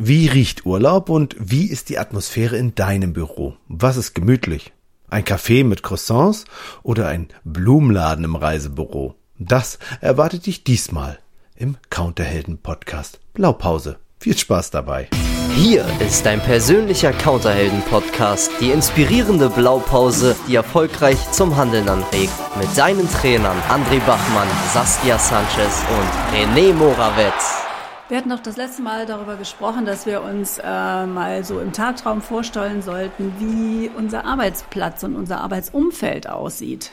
Wie riecht Urlaub und wie ist die Atmosphäre in deinem Büro? Was ist gemütlich? Ein Café mit Croissants oder ein Blumenladen im Reisebüro? Das erwartet dich diesmal im Counterhelden Podcast Blaupause. Viel Spaß dabei. Hier ist dein persönlicher Counterhelden Podcast, die inspirierende Blaupause, die erfolgreich zum Handeln anregt, mit deinen Trainern André Bachmann, Saskia Sanchez und René Morawetz. Wir hatten doch das letzte Mal darüber gesprochen, dass wir uns äh, mal so im Tagtraum vorstellen sollten, wie unser Arbeitsplatz und unser Arbeitsumfeld aussieht.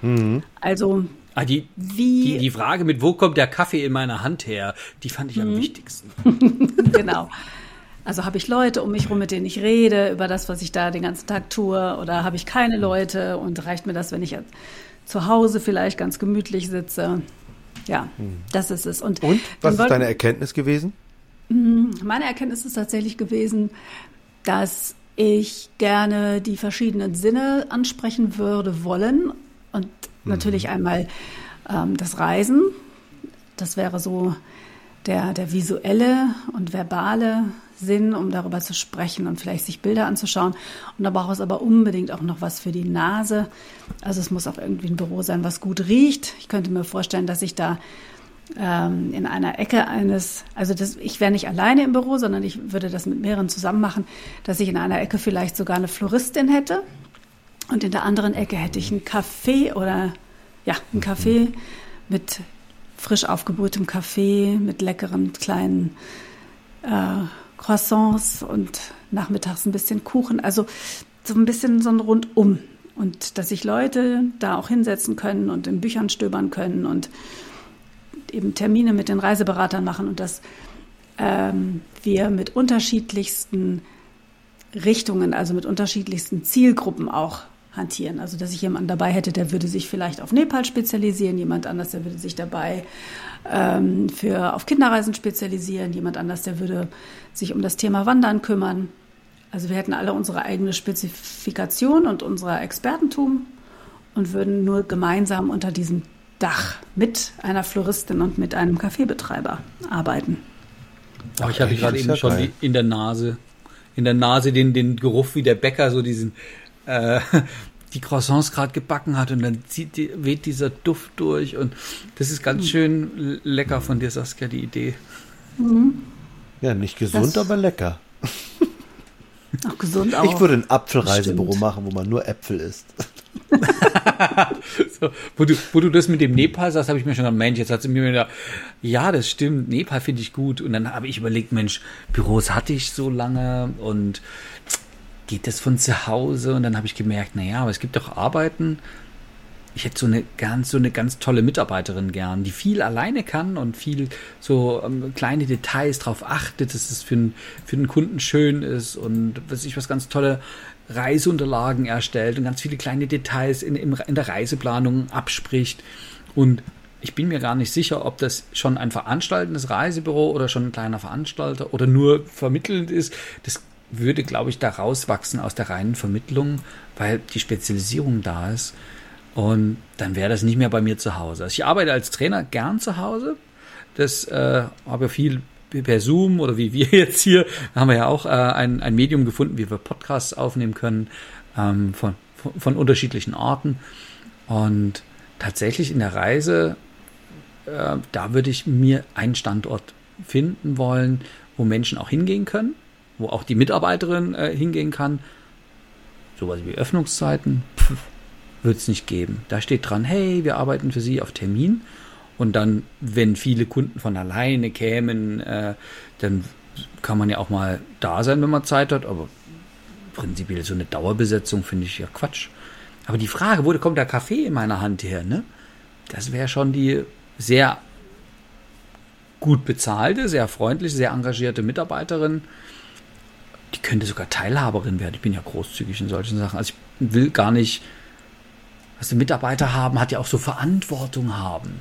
Mhm. Also Ah, die, wie, die, die Frage mit, wo kommt der Kaffee in meiner Hand her, die fand ich am mhm. wichtigsten. genau. Also habe ich Leute um mich herum, mit denen ich rede, über das, was ich da den ganzen Tag tue, oder habe ich keine Leute und reicht mir das, wenn ich zu Hause vielleicht ganz gemütlich sitze? Ja, hm. das ist es. Und, Und was ist deine Erkenntnis gewesen? Hm, meine Erkenntnis ist tatsächlich gewesen, dass ich gerne die verschiedenen Sinne ansprechen würde wollen. Und mhm. natürlich einmal ähm, das Reisen. Das wäre so der, der visuelle und verbale Sinn, um darüber zu sprechen und vielleicht sich Bilder anzuschauen. Und da braucht es aber unbedingt auch noch was für die Nase. Also es muss auch irgendwie ein Büro sein, was gut riecht. Ich könnte mir vorstellen, dass ich da ähm, in einer Ecke eines, also das, ich wäre nicht alleine im Büro, sondern ich würde das mit mehreren zusammen machen, dass ich in einer Ecke vielleicht sogar eine Floristin hätte. Und in der anderen Ecke hätte ich einen Café oder ja, einen Café mit frisch aufgebrühtem Kaffee, mit leckeren kleinen äh, Croissants und nachmittags ein bisschen Kuchen. Also so ein bisschen so ein Rundum. Und dass sich Leute da auch hinsetzen können und in Büchern stöbern können und eben Termine mit den Reiseberatern machen und dass ähm, wir mit unterschiedlichsten Richtungen, also mit unterschiedlichsten Zielgruppen auch hantieren. Also dass ich jemanden dabei hätte, der würde sich vielleicht auf Nepal spezialisieren, jemand anders, der würde sich dabei ähm, für auf Kinderreisen spezialisieren, jemand anders, der würde sich um das Thema Wandern kümmern. Also wir hätten alle unsere eigene Spezifikation und unser Expertentum und würden nur gemeinsam unter diesem Dach mit einer Floristin und mit einem Kaffeebetreiber arbeiten. Oh, ich hatte gerade eben schon die, in der Nase, in der Nase den, den Geruch wie der Bäcker, so diesen äh, die Croissants gerade gebacken hat und dann zieht die, weht dieser Duft durch und das ist ganz hm. schön lecker von dir, Saskia, die Idee. Mhm. Ja, nicht gesund, das aber lecker. Auch gesund auch. Ich würde ein Apfelreisebüro machen, wo man nur Äpfel isst. so, wo, du, wo du das mit dem Nepal sagst, habe ich mir schon gedacht, Mensch, jetzt hat sie mir wieder, ja, das stimmt, Nepal finde ich gut. Und dann habe ich überlegt, Mensch, Büros hatte ich so lange und geht das von zu Hause? Und dann habe ich gemerkt, naja, aber es gibt doch Arbeiten. Ich hätte so eine ganz, so eine ganz tolle Mitarbeiterin gern, die viel alleine kann und viel so ähm, kleine Details darauf achtet, dass es für, einen, für den Kunden schön ist und was ich was ganz tolle Reiseunterlagen erstellt und ganz viele kleine Details in, in der Reiseplanung abspricht. Und ich bin mir gar nicht sicher, ob das schon ein veranstaltendes Reisebüro oder schon ein kleiner Veranstalter oder nur vermittelnd ist. Das würde, glaube ich, da rauswachsen aus der reinen Vermittlung, weil die Spezialisierung da ist. Und dann wäre das nicht mehr bei mir zu Hause. Also ich arbeite als Trainer gern zu Hause. Das äh, habe ja viel per Zoom oder wie wir jetzt hier, haben wir ja auch äh, ein, ein Medium gefunden, wie wir Podcasts aufnehmen können ähm, von, von, von, unterschiedlichen Arten. Und tatsächlich in der Reise, äh, da würde ich mir einen Standort finden wollen, wo Menschen auch hingehen können wo auch die Mitarbeiterin äh, hingehen kann. Sowas wie Öffnungszeiten wird es nicht geben. Da steht dran, hey, wir arbeiten für Sie auf Termin. Und dann, wenn viele Kunden von alleine kämen, äh, dann kann man ja auch mal da sein, wenn man Zeit hat. Aber prinzipiell so eine Dauerbesetzung finde ich ja Quatsch. Aber die Frage, wo kommt der Kaffee in meiner Hand her, ne? Das wäre schon die sehr gut bezahlte, sehr freundliche, sehr engagierte Mitarbeiterin, die könnte sogar Teilhaberin werden. Ich bin ja großzügig in solchen Sachen. Also ich will gar nicht, was die Mitarbeiter haben, hat ja auch so Verantwortung haben.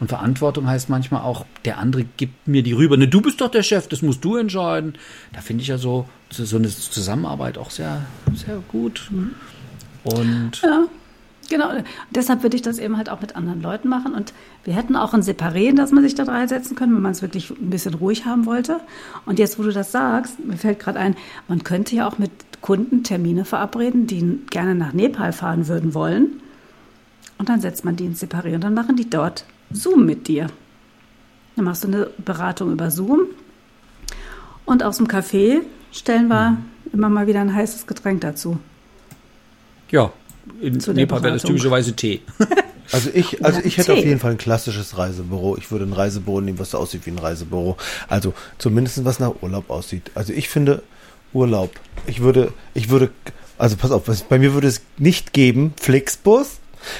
Und Verantwortung heißt manchmal auch, der andere gibt mir die rüber. Ne, du bist doch der Chef, das musst du entscheiden. Da finde ich ja so, so eine Zusammenarbeit auch sehr, sehr gut. Mhm. Und ja. Genau, deshalb würde ich das eben halt auch mit anderen Leuten machen. Und wir hätten auch ein Separé, dass man sich da reinsetzen können, wenn man es wirklich ein bisschen ruhig haben wollte. Und jetzt, wo du das sagst, mir fällt gerade ein, man könnte ja auch mit Kunden Termine verabreden, die gerne nach Nepal fahren würden wollen. Und dann setzt man die ins Separé und dann machen die dort Zoom mit dir. Dann machst du eine Beratung über Zoom. Und aus dem Café stellen wir mhm. immer mal wieder ein heißes Getränk dazu. Ja, in Nepal wäre das typischerweise Tee. Also ich, also ich hätte auf jeden Fall ein klassisches Reisebüro. Ich würde ein Reisebüro nehmen, was aussieht wie ein Reisebüro. Also zumindest was nach Urlaub aussieht. Also ich finde Urlaub. Ich würde, ich würde, also pass auf, bei mir würde es nicht geben Flixbus.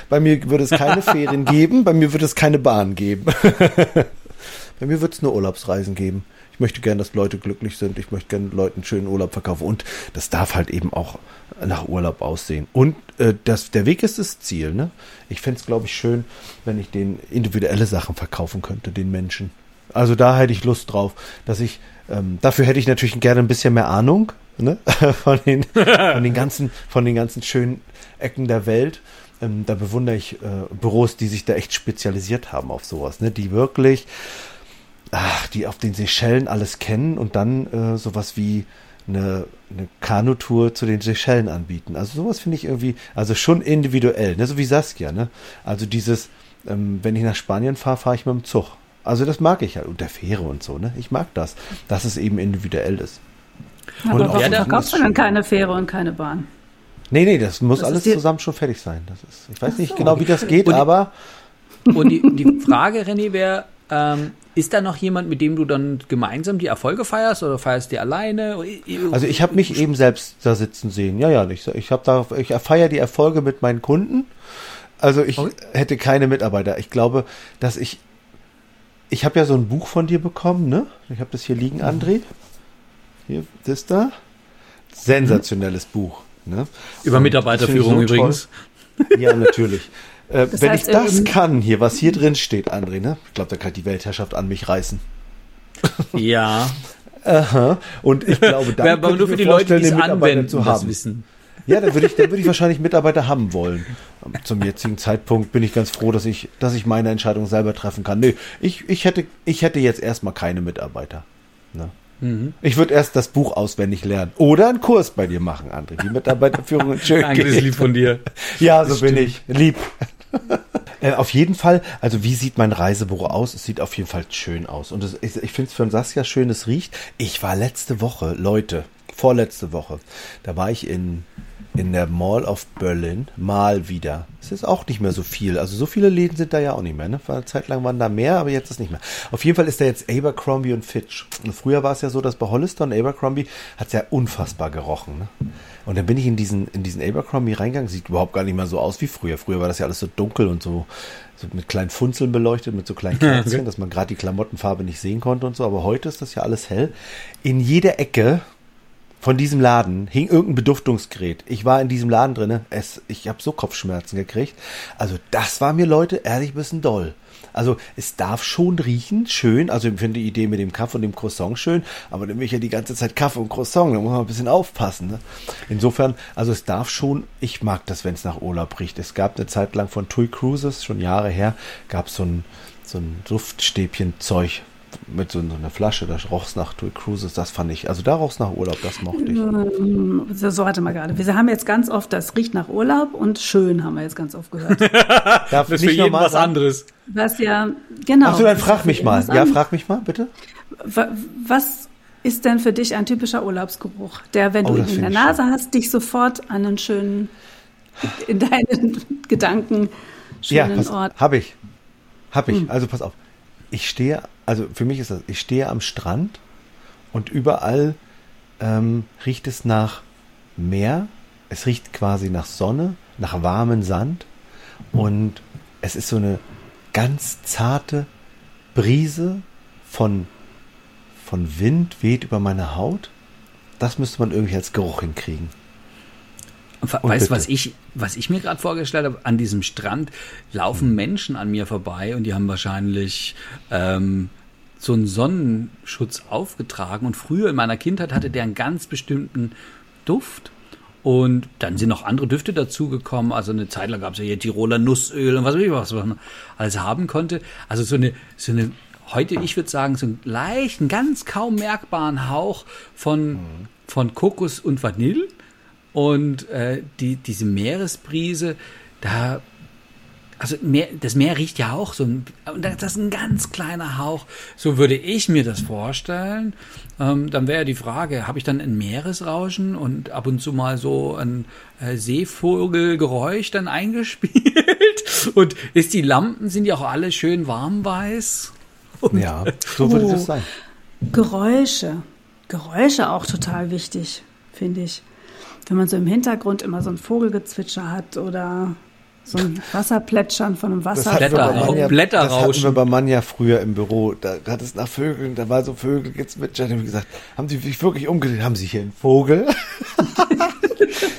Bei mir würde es keine Ferien geben. Bei mir würde es keine Bahn geben. bei mir würde es nur Urlaubsreisen geben. Ich möchte gerne, dass Leute glücklich sind. Ich möchte gerne Leuten schönen Urlaub verkaufen. Und das darf halt eben auch nach Urlaub aussehen. Und äh, das, der Weg ist das Ziel. Ne? Ich fände es, glaube ich, schön, wenn ich den individuelle Sachen verkaufen könnte, den Menschen. Also da hätte ich Lust drauf, dass ich, ähm, dafür hätte ich natürlich gerne ein bisschen mehr Ahnung ne? von, den, von, den ganzen, von den ganzen schönen Ecken der Welt. Ähm, da bewundere ich äh, Büros, die sich da echt spezialisiert haben auf sowas, ne? die wirklich ach, die auf den Seychellen alles kennen und dann äh, sowas wie eine, eine Kanutour zu den Seychellen anbieten. Also sowas finde ich irgendwie, also schon individuell, ne? so wie Saskia. Ne? Also dieses, ähm, wenn ich nach Spanien fahre, fahre ich mit dem Zug. Also das mag ich halt. Und der Fähre und so. Ne? Ich mag das, dass es eben individuell ist. Aber und warum verkaufst du dann keine Fähre und keine Bahn? Nee, nee, das muss das alles zusammen schon fertig sein. Das ist, ich weiß so. nicht genau, wie das geht, und, aber. Und die, die Frage, René, wäre, ähm, ist da noch jemand, mit dem du dann gemeinsam die Erfolge feierst oder feierst du alleine? Also ich habe mich eben selbst da sitzen sehen. Ja, ja, ich, ich habe da, ich feiere die Erfolge mit meinen Kunden. Also ich okay. hätte keine Mitarbeiter. Ich glaube, dass ich, ich habe ja so ein Buch von dir bekommen, ne? Ich habe das hier liegen, mhm. André. Hier, das da. Sensationelles mhm. Buch. Ne? Über Mitarbeiterführung so übrigens. Ja, natürlich. Äh, wenn heißt, ich das ähm, kann, hier, was hier drin steht, André, ne? Ich glaube, da kann die Weltherrschaft an mich reißen. Ja. Aha. Und ich glaube, da aber nur für die Leute, die es anwenden, zu haben. wissen. Ja, dann würde ich, dann würde ich wahrscheinlich Mitarbeiter haben wollen. Zum jetzigen Zeitpunkt bin ich ganz froh, dass ich, dass ich meine Entscheidung selber treffen kann. Nee, ich, ich hätte, ich hätte jetzt erstmal keine Mitarbeiter. Ne? Mhm. Ich würde erst das Buch auswendig lernen oder einen Kurs bei dir machen, André. Die Mitarbeiterführung schön. Danke, das ist lieb von dir. Ja, so das bin stimmt. ich. Lieb. Äh, auf jeden Fall, also wie sieht mein Reisebüro aus? Es sieht auf jeden Fall schön aus. Und es, ich, ich finde es für Saskia schön, es riecht. Ich war letzte Woche, Leute, vorletzte Woche, da war ich in in der Mall of Berlin mal wieder. Es ist auch nicht mehr so viel. Also so viele Läden sind da ja auch nicht mehr. Ne? Eine Zeit lang waren da mehr, aber jetzt ist nicht mehr. Auf jeden Fall ist da jetzt Abercrombie und Fitch. Und früher war es ja so, dass bei Hollister und Abercrombie hat es ja unfassbar gerochen. Ne? Und dann bin ich in diesen, in diesen Abercrombie reingegangen. Sieht überhaupt gar nicht mehr so aus wie früher. Früher war das ja alles so dunkel und so, so mit kleinen Funzeln beleuchtet, mit so kleinen Kerzchen, okay. dass man gerade die Klamottenfarbe nicht sehen konnte und so. Aber heute ist das ja alles hell. In jeder Ecke von diesem Laden hing irgendein Beduftungsgerät. Ich war in diesem Laden drinne. Es, ich habe so Kopfschmerzen gekriegt. Also das war mir Leute ehrlich ein bisschen doll. Also es darf schon riechen, schön. Also ich finde die Idee mit dem Kaffee und dem Croissant schön, aber dann will ich ja die ganze Zeit Kaffee und Croissant, da muss man ein bisschen aufpassen. Ne? Insofern, also es darf schon, ich mag das, wenn es nach Urlaub riecht. Es gab eine Zeit lang von TUI Cruises, schon Jahre her, gab so ein so ein Duftstäbchen-Zeug, mit so, einer Flasche, da roch's nach Tui Cruises, das fand ich, also da roch's nach Urlaub, das mochte ich. Ähm, so, so warte mal gerade. Wir haben jetzt ganz oft, das riecht nach Urlaub und schön haben wir jetzt ganz oft gehört. Darf das ist für jeden was sagen? anderes. Was ja, genau. Achso, dann frag mich mal. Ja, frag mich mal, bitte. Was ist denn für dich ein typischer Urlaubsgeruch, der, wenn oh, du ihn in der Nase schön. hast, dich sofort an einen schönen, in deinen Gedanken schönen ja, pass, Ort. Hab ich. Hab ich. Hm. Also pass auf. Ich stehe also für mich ist das, ich stehe am Strand und überall ähm, riecht es nach Meer, es riecht quasi nach Sonne, nach warmem Sand und es ist so eine ganz zarte Brise von, von Wind weht über meine Haut. Das müsste man irgendwie als Geruch hinkriegen. Weißt du, was ich, was ich mir gerade vorgestellt habe? An diesem Strand laufen. Menschen an mir vorbei und die haben wahrscheinlich ähm, so einen Sonnenschutz aufgetragen. Und früher in meiner Kindheit hatte der einen ganz bestimmten Duft. Und dann sind noch andere Düfte dazugekommen. Also eine Zeit lang gab es ja hier Tiroler Nussöl und was weiß ich was, was man alles haben konnte. Also so eine, so eine heute, ich würde sagen, so einen leichten, ganz kaum merkbaren Hauch von, von Kokos und Vanille. Und äh, die, diese Meeresbrise, da also Meer, das Meer riecht ja auch so, ein, das ist ein ganz kleiner Hauch. So würde ich mir das vorstellen. Ähm, dann wäre die Frage, habe ich dann ein Meeresrauschen und ab und zu mal so ein äh, Seevogelgeräusch dann eingespielt? Und ist die Lampen, sind die auch alle schön warmweiß? Und Ja, so würde das sein. Geräusche. Geräusche auch total wichtig, finde ich. Wenn man so im Hintergrund immer so ein Vogelgezwitscher hat oder so ein Wasserplätschern von einem Wasser. bei Blätterrauschen. Das hatten wir bei Manja früher im Büro. Da hat es nach Vögeln, da war so Vögel gezwitschert. Da habe ich gesagt, haben Sie sich wirklich umgedreht? Haben Sie hier einen Vogel?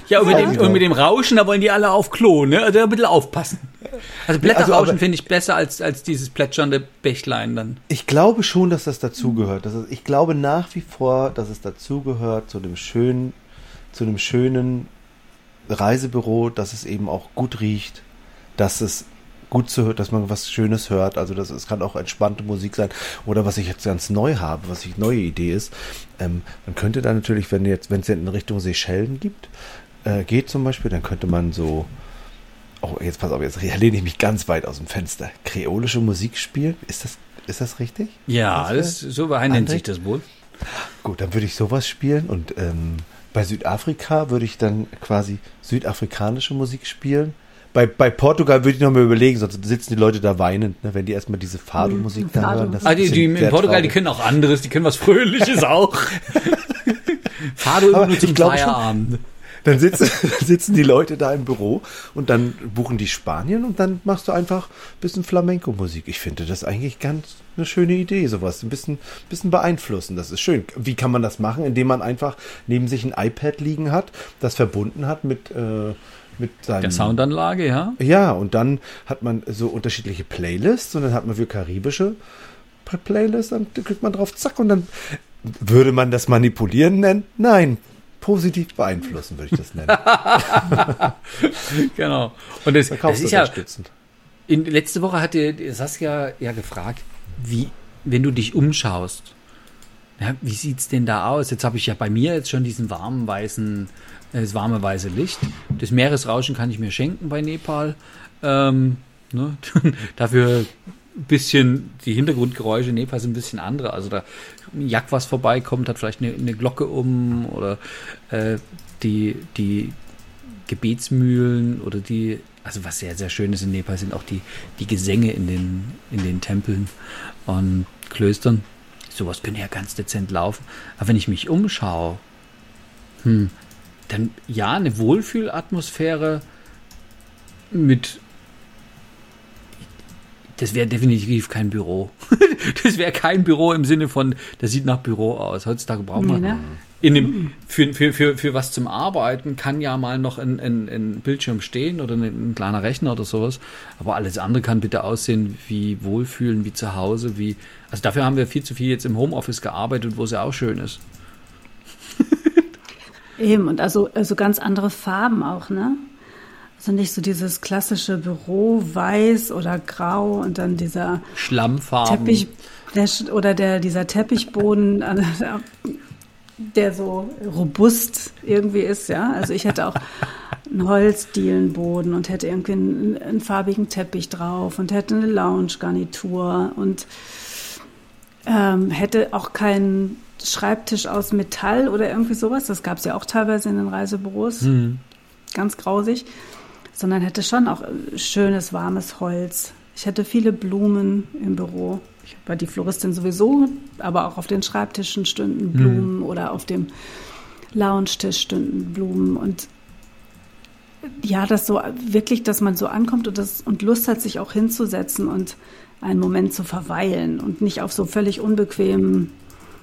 Ja, und mit, dem, und mit dem Rauschen, da wollen die alle auf Klo, ne? Also ein bisschen aufpassen. Also Blätterrauschen aber- finde ich besser als, als dieses plätschernde Bächlein dann. Ich glaube schon, dass das dazugehört. Das ist- Ich glaube nach wie vor, dass es dazugehört zu dem schönen, zu einem schönen Reisebüro, dass es eben auch gut riecht, dass es gut zu dass man was Schönes hört. Also das es kann auch entspannte Musik sein. Oder was ich jetzt ganz neu habe, was ich neue Idee ist, ähm, man könnte da natürlich, wenn jetzt, wenn es in Richtung Seychellen gibt, äh, geht zum Beispiel, dann könnte man so Oh, jetzt pass auf, jetzt lehne ich mich ganz weit aus dem Fenster. Kreolische Musik spielen? Ist das, ist das richtig? Ja, Das so nennt sich das wohl. Gut, dann würde ich sowas spielen und ähm, bei Südafrika würde ich dann quasi südafrikanische Musik spielen. Bei, bei Portugal würde ich noch mal überlegen, sonst sitzen die Leute da weinend, ne, wenn die erstmal diese Fado-Musik da Fado. hören. Das ist Ah, die, die in Portugal, die traurig. können auch anderes, die können was Fröhliches auch. Fado nur zum ich glaube schon- Feierabend. Dann sitzen, sitzen die Leute da im Büro und dann buchen die Spanien und dann machst du einfach ein bisschen Flamenco-Musik. Ich finde das eigentlich ganz eine schöne Idee, sowas. Ein bisschen, bisschen beeinflussen, das ist schön. Wie kann man das machen? Indem man einfach neben sich ein iPad liegen hat, das verbunden hat mit, äh, mit seinem... Der Soundanlage, ja. Ja, und dann hat man so unterschiedliche Playlists und dann hat man für karibische Playlists, dann klickt man drauf, zack, und dann würde man das manipulieren nennen? Nein, positiv beeinflussen würde ich das nennen. Genau. Und das, das ist ja, in, letzte Woche hatte Saskia ja gefragt, wie, wenn du dich umschaust, ja, wie sieht's denn da aus? Jetzt habe ich ja bei mir jetzt schon diesen warmen weißen, äh, das warme weiße Licht. Das Meeresrauschen kann ich mir schenken bei Nepal. Ähm, ne? Dafür bisschen, die Hintergrundgeräusche in Nepal sind ein bisschen andere. Also da ein Jack, was vorbeikommt, hat vielleicht eine, eine Glocke um oder äh, die, die Gebetsmühlen oder die, also was sehr, sehr schön ist in Nepal, sind auch die, die Gesänge in den, in den Tempeln und Klöstern. Sowas könnte ja ganz dezent laufen. Aber wenn ich mich umschaue, hm, dann ja, eine Wohlfühlatmosphäre mit. Das wäre definitiv kein Büro. das wäre kein Büro im Sinne von, das sieht nach Büro aus. Heutzutage braucht man Nee, ne? in dem, für, für, für, für was zum Arbeiten kann ja mal noch ein, ein, ein Bildschirm stehen oder ein, ein kleiner Rechner oder sowas. Aber alles andere kann bitte aussehen wie Wohlfühlen, wie zu Hause, wie. Also dafür haben wir viel zu viel jetzt im Homeoffice gearbeitet, wo es ja auch schön ist. Eben, und also, also ganz andere Farben auch, ne? Also nicht so dieses klassische Büro, weiß oder grau und dann dieser Schlammfarben. Teppich der, oder der, dieser Teppichboden, äh, der so robust irgendwie ist, ja. Also ich hätte auch einen Holzdielenboden und hätte irgendwie einen, einen farbigen Teppich drauf und hätte eine Lounge-Garnitur und ähm, hätte auch keinen Schreibtisch aus Metall oder irgendwie sowas. Das gab es ja auch teilweise in den Reisebüros. Ganz grausig. Sondern hätte schon auch äh, schönes, warmes Holz. Ich hätte viele Blumen im Büro. Ich war die Floristin sowieso, aber auch auf den Schreibtischen stünden Blumen oder auf dem Lounge-Tisch stünden Blumen. Und ja, das so wirklich, dass man so ankommt und, das, und Lust hat, sich auch hinzusetzen und einen Moment zu verweilen und nicht auf so völlig unbequemen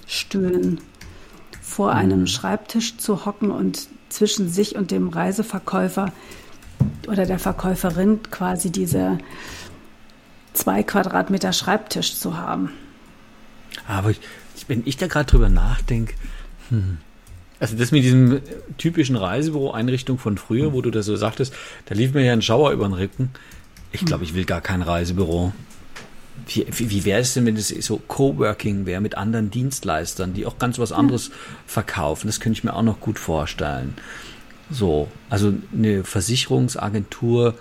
Stühlen vor einem Schreibtisch zu hocken und zwischen sich und dem Reiseverkäufer oder der Verkäuferin quasi diese zwei Quadratmeter Schreibtisch zu haben. Aber ich, wenn ich da gerade drüber nachdenke, hm, Also das mit diesem typischen Reisebüro-Einrichtung von früher, wo du das so sagtest, da lief mir ja ein Schauer über den Rücken. Ich glaube, ich will gar kein Reisebüro. Wie, wie, wie wäre es denn, wenn es so Coworking wäre mit anderen Dienstleistern, die auch ganz was anderes verkaufen? Das könnte ich mir auch noch gut vorstellen. So, also eine Versicherungsagentur,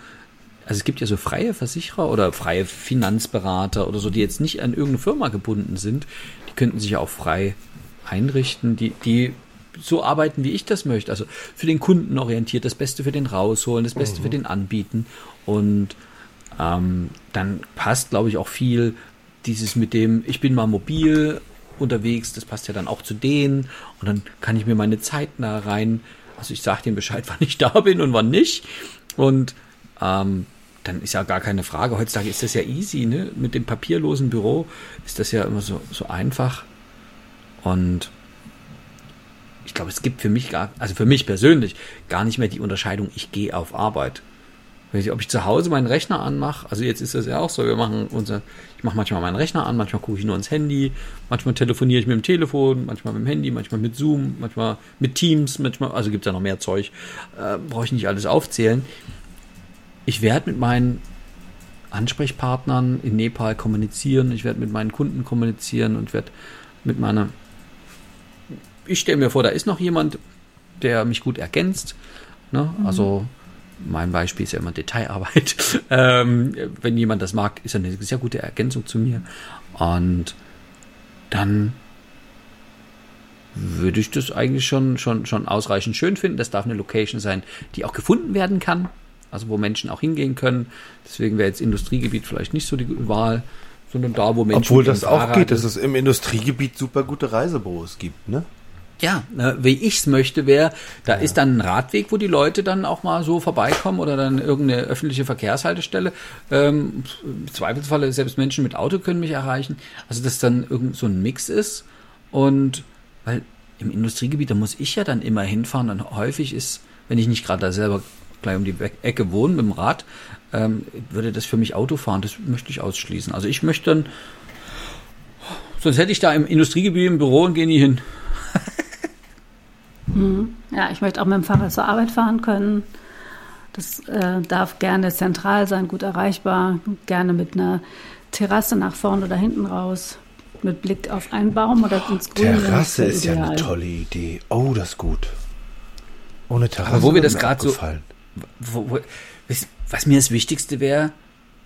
also es gibt ja so freie Versicherer oder freie Finanzberater oder so, die jetzt nicht an irgendeine Firma gebunden sind, die könnten sich ja auch frei einrichten, die, die so arbeiten, wie ich das möchte. Also für den Kunden orientiert, das Beste für den rausholen, das Beste mhm. für den anbieten. Und ähm, dann passt, glaube ich, auch viel dieses mit dem, ich bin mal mobil unterwegs, das passt ja dann auch zu denen. Und dann kann ich mir meine Zeit da rein, also ich sage denen Bescheid, wann ich da bin und wann nicht. Und ähm, dann ist ja gar keine Frage. Heutzutage ist das ja easy, ne? Mit dem papierlosen Büro ist das ja immer so, so einfach. Und ich glaube, es gibt für mich gar, also für mich persönlich, gar nicht mehr die Unterscheidung, ich gehe auf Arbeit. Ob ich zu Hause meinen Rechner anmache, also jetzt ist das ja auch so, wir machen unser, ich mache manchmal meinen Rechner an, manchmal gucke ich nur ins Handy, manchmal telefoniere ich mit dem Telefon, manchmal mit dem Handy, manchmal mit Zoom, manchmal mit Teams, manchmal, also gibt es ja noch mehr Zeug, äh, brauche ich nicht alles aufzählen. Ich werde mit meinen Ansprechpartnern in Nepal kommunizieren, ich werde mit meinen Kunden kommunizieren und werde mit meiner ich stelle mir vor, da ist noch jemand, der mich gut ergänzt. Ne? Mhm. Mein Beispiel ist ja immer Detailarbeit. ähm, wenn jemand das mag, ist ja eine sehr gute Ergänzung zu mir. Und dann würde ich das eigentlich schon, schon, schon ausreichend schön finden. Das darf eine Location sein, die auch gefunden werden kann. Also wo Menschen auch hingehen können. Deswegen wäre jetzt Industriegebiet vielleicht nicht so die Wahl, sondern da, wo Menschen. Obwohl das auch geht, dass es im Industriegebiet super gute Reisebüros gibt, ne? Ja, ne, wie ich's möchte, wäre, da ja. ist dann ein Radweg, wo die Leute dann auch mal so vorbeikommen oder dann irgendeine öffentliche Verkehrshaltestelle. Ähm, Im Zweifelsfalle selbst Menschen mit Auto können mich erreichen. Also dass dann irgend so ein Mix ist und weil im Industriegebiet, da muss ich ja dann immer hinfahren und häufig ist, wenn ich nicht gerade da selber gleich um die Ecke wohne mit dem Rad, ähm, würde das für mich Autofahren, das möchte ich ausschließen. Also ich möchte dann, sonst hätte ich da im Industriegebiet im Büro und gehe nie hin. Mhm. Ja, ich möchte auch mit dem Fahrrad zur Arbeit fahren können. Das äh, darf gerne zentral sein, gut erreichbar, gerne mit einer Terrasse nach vorne oder hinten raus, mit Blick auf einen Baum oder ins Grüne. Terrasse ist ideal. ja eine tolle Idee. Oh, das ist gut. Ohne Terrasse. Aber wo wir das gerade so. Wo, wo, was mir das Wichtigste wäre,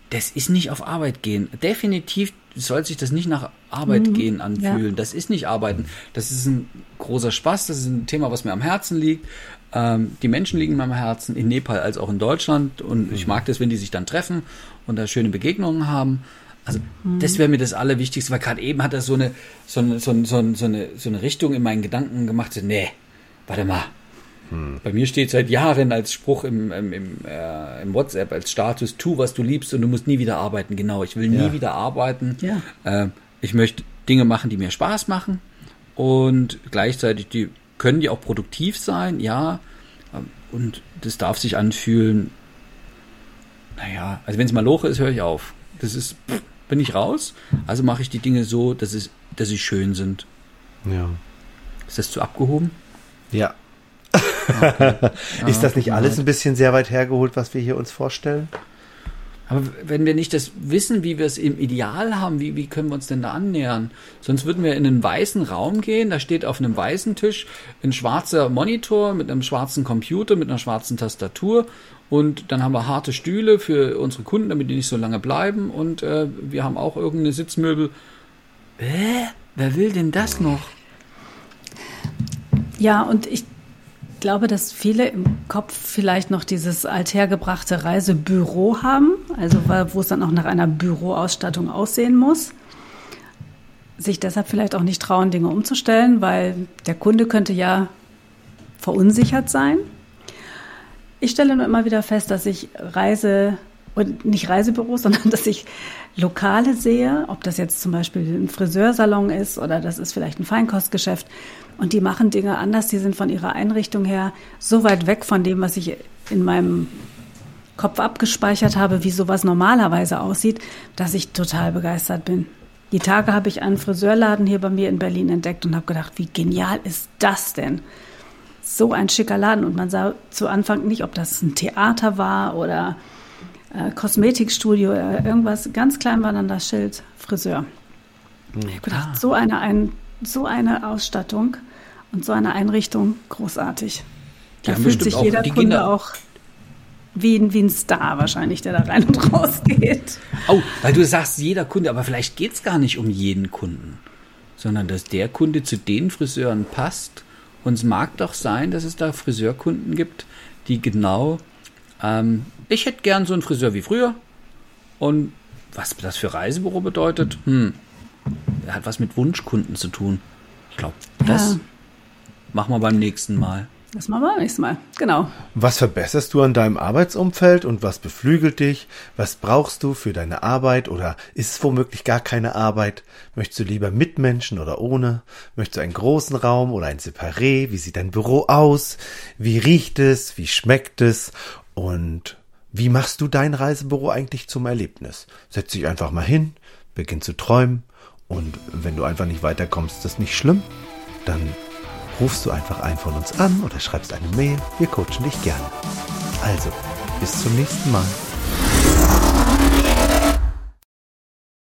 das ist nicht auf Arbeit gehen. Definitiv soll sich das nicht nach Arbeit mhm. gehen anfühlen. Ja. Das ist nicht Arbeiten. Das ist ein großer Spaß. Das ist ein Thema, was mir am Herzen liegt. Ähm, die Menschen liegen mir am Herzen, in Nepal als auch in Deutschland. Und mhm. ich mag das, wenn die sich dann treffen und da schöne Begegnungen haben. Also mhm. das wäre mir das Allerwichtigste, weil gerade eben hat er so eine, so eine, so eine, so eine, so eine Richtung in meinen Gedanken gemacht. So, nee, warte mal, hm. Bei mir steht seit Jahren als Spruch im, im, im, äh, im, WhatsApp, als Status, tu, was du liebst und du musst nie wieder arbeiten. Genau, ich will nie ja. wieder arbeiten. Ja. Äh, ich möchte Dinge machen, die mir Spaß machen und gleichzeitig die können die auch produktiv sein, ja. Und das darf sich anfühlen. Naja, also wenn es mal Loche ist, höre ich auf. Das ist, pff, bin ich raus. Also mache ich die Dinge so, dass, es, dass sie schön sind. Ja. Ist das zu abgehoben? Ja, Okay. ist das nicht alles ein bisschen sehr weit hergeholt, was wir hier uns vorstellen? Aber wenn wir nicht das wissen, wie wir es im Ideal haben, wie, wie können wir uns denn da annähern? Sonst würden wir in einen weißen Raum gehen, da steht auf einem weißen Tisch ein schwarzer Monitor mit einem schwarzen Computer, mit einer schwarzen Tastatur und dann haben wir harte Stühle für unsere Kunden, damit die nicht so lange bleiben und äh, wir haben auch irgendeine Sitzmöbel. Hä? Wer will denn das noch? Ja, und ich glaube, dass viele im Kopf vielleicht noch dieses althergebrachte Reisebüro haben, also wo es dann auch nach einer Büroausstattung aussehen muss. Sich deshalb vielleicht auch nicht trauen, Dinge umzustellen, weil der Kunde könnte ja verunsichert sein. Ich stelle nur immer wieder fest, dass ich Reise und nicht Reisebüros, sondern dass ich Lokale sehe, ob das jetzt zum Beispiel ein Friseursalon ist oder das ist vielleicht ein Feinkostgeschäft, und die machen Dinge anders, die sind von ihrer Einrichtung her so weit weg von dem, was ich in meinem Kopf abgespeichert habe, wie sowas normalerweise aussieht, dass ich total begeistert bin. Die Tage habe ich einen Friseurladen hier bei mir in Berlin entdeckt und habe gedacht, wie genial ist das denn? so ein schicker Laden und man sah zu Anfang nicht, ob das ein Theater war oder äh, Kosmetikstudio oder irgendwas. Ganz klein war dann das Schild Friseur. Ich habe gedacht, Ah. so eine, ein, so eine Ausstattung und so eine Einrichtung, großartig. Da haben fühlt sich jeder Kunde Kinder- auch wie ein, wie ein Star wahrscheinlich, der da rein und raus geht. Oh, weil du sagst, jeder Kunde, aber vielleicht geht's gar nicht um jeden Kunden, sondern dass der Kunde zu den Friseuren passt. Und es mag doch sein, dass es da Friseurkunden gibt, die genau, ähm, ich hätte gern so einen Friseur wie früher. Und was das für Reisebüro bedeutet, hm, hat was mit Wunschkunden zu tun. Ich glaube, das Ja. machen wir beim nächsten Mal. Das machen wir beim nächsten Mal. Genau. Was verbesserst du an deinem Arbeitsumfeld und was beflügelt dich? Was brauchst du für deine Arbeit oder ist es womöglich gar keine Arbeit? Möchtest du lieber mit Menschen oder ohne? Möchtest du einen großen Raum oder ein Separé? Wie sieht dein Büro aus? Wie riecht es? Wie schmeckt es? Und wie machst du dein Reisebüro eigentlich zum Erlebnis? Setz dich einfach mal hin, beginn zu träumen und wenn du einfach nicht weiterkommst, ist das nicht schlimm. Dann rufst du einfach einen von uns an oder schreibst eine Mail. Wir coachen dich gerne. Also, bis zum nächsten Mal.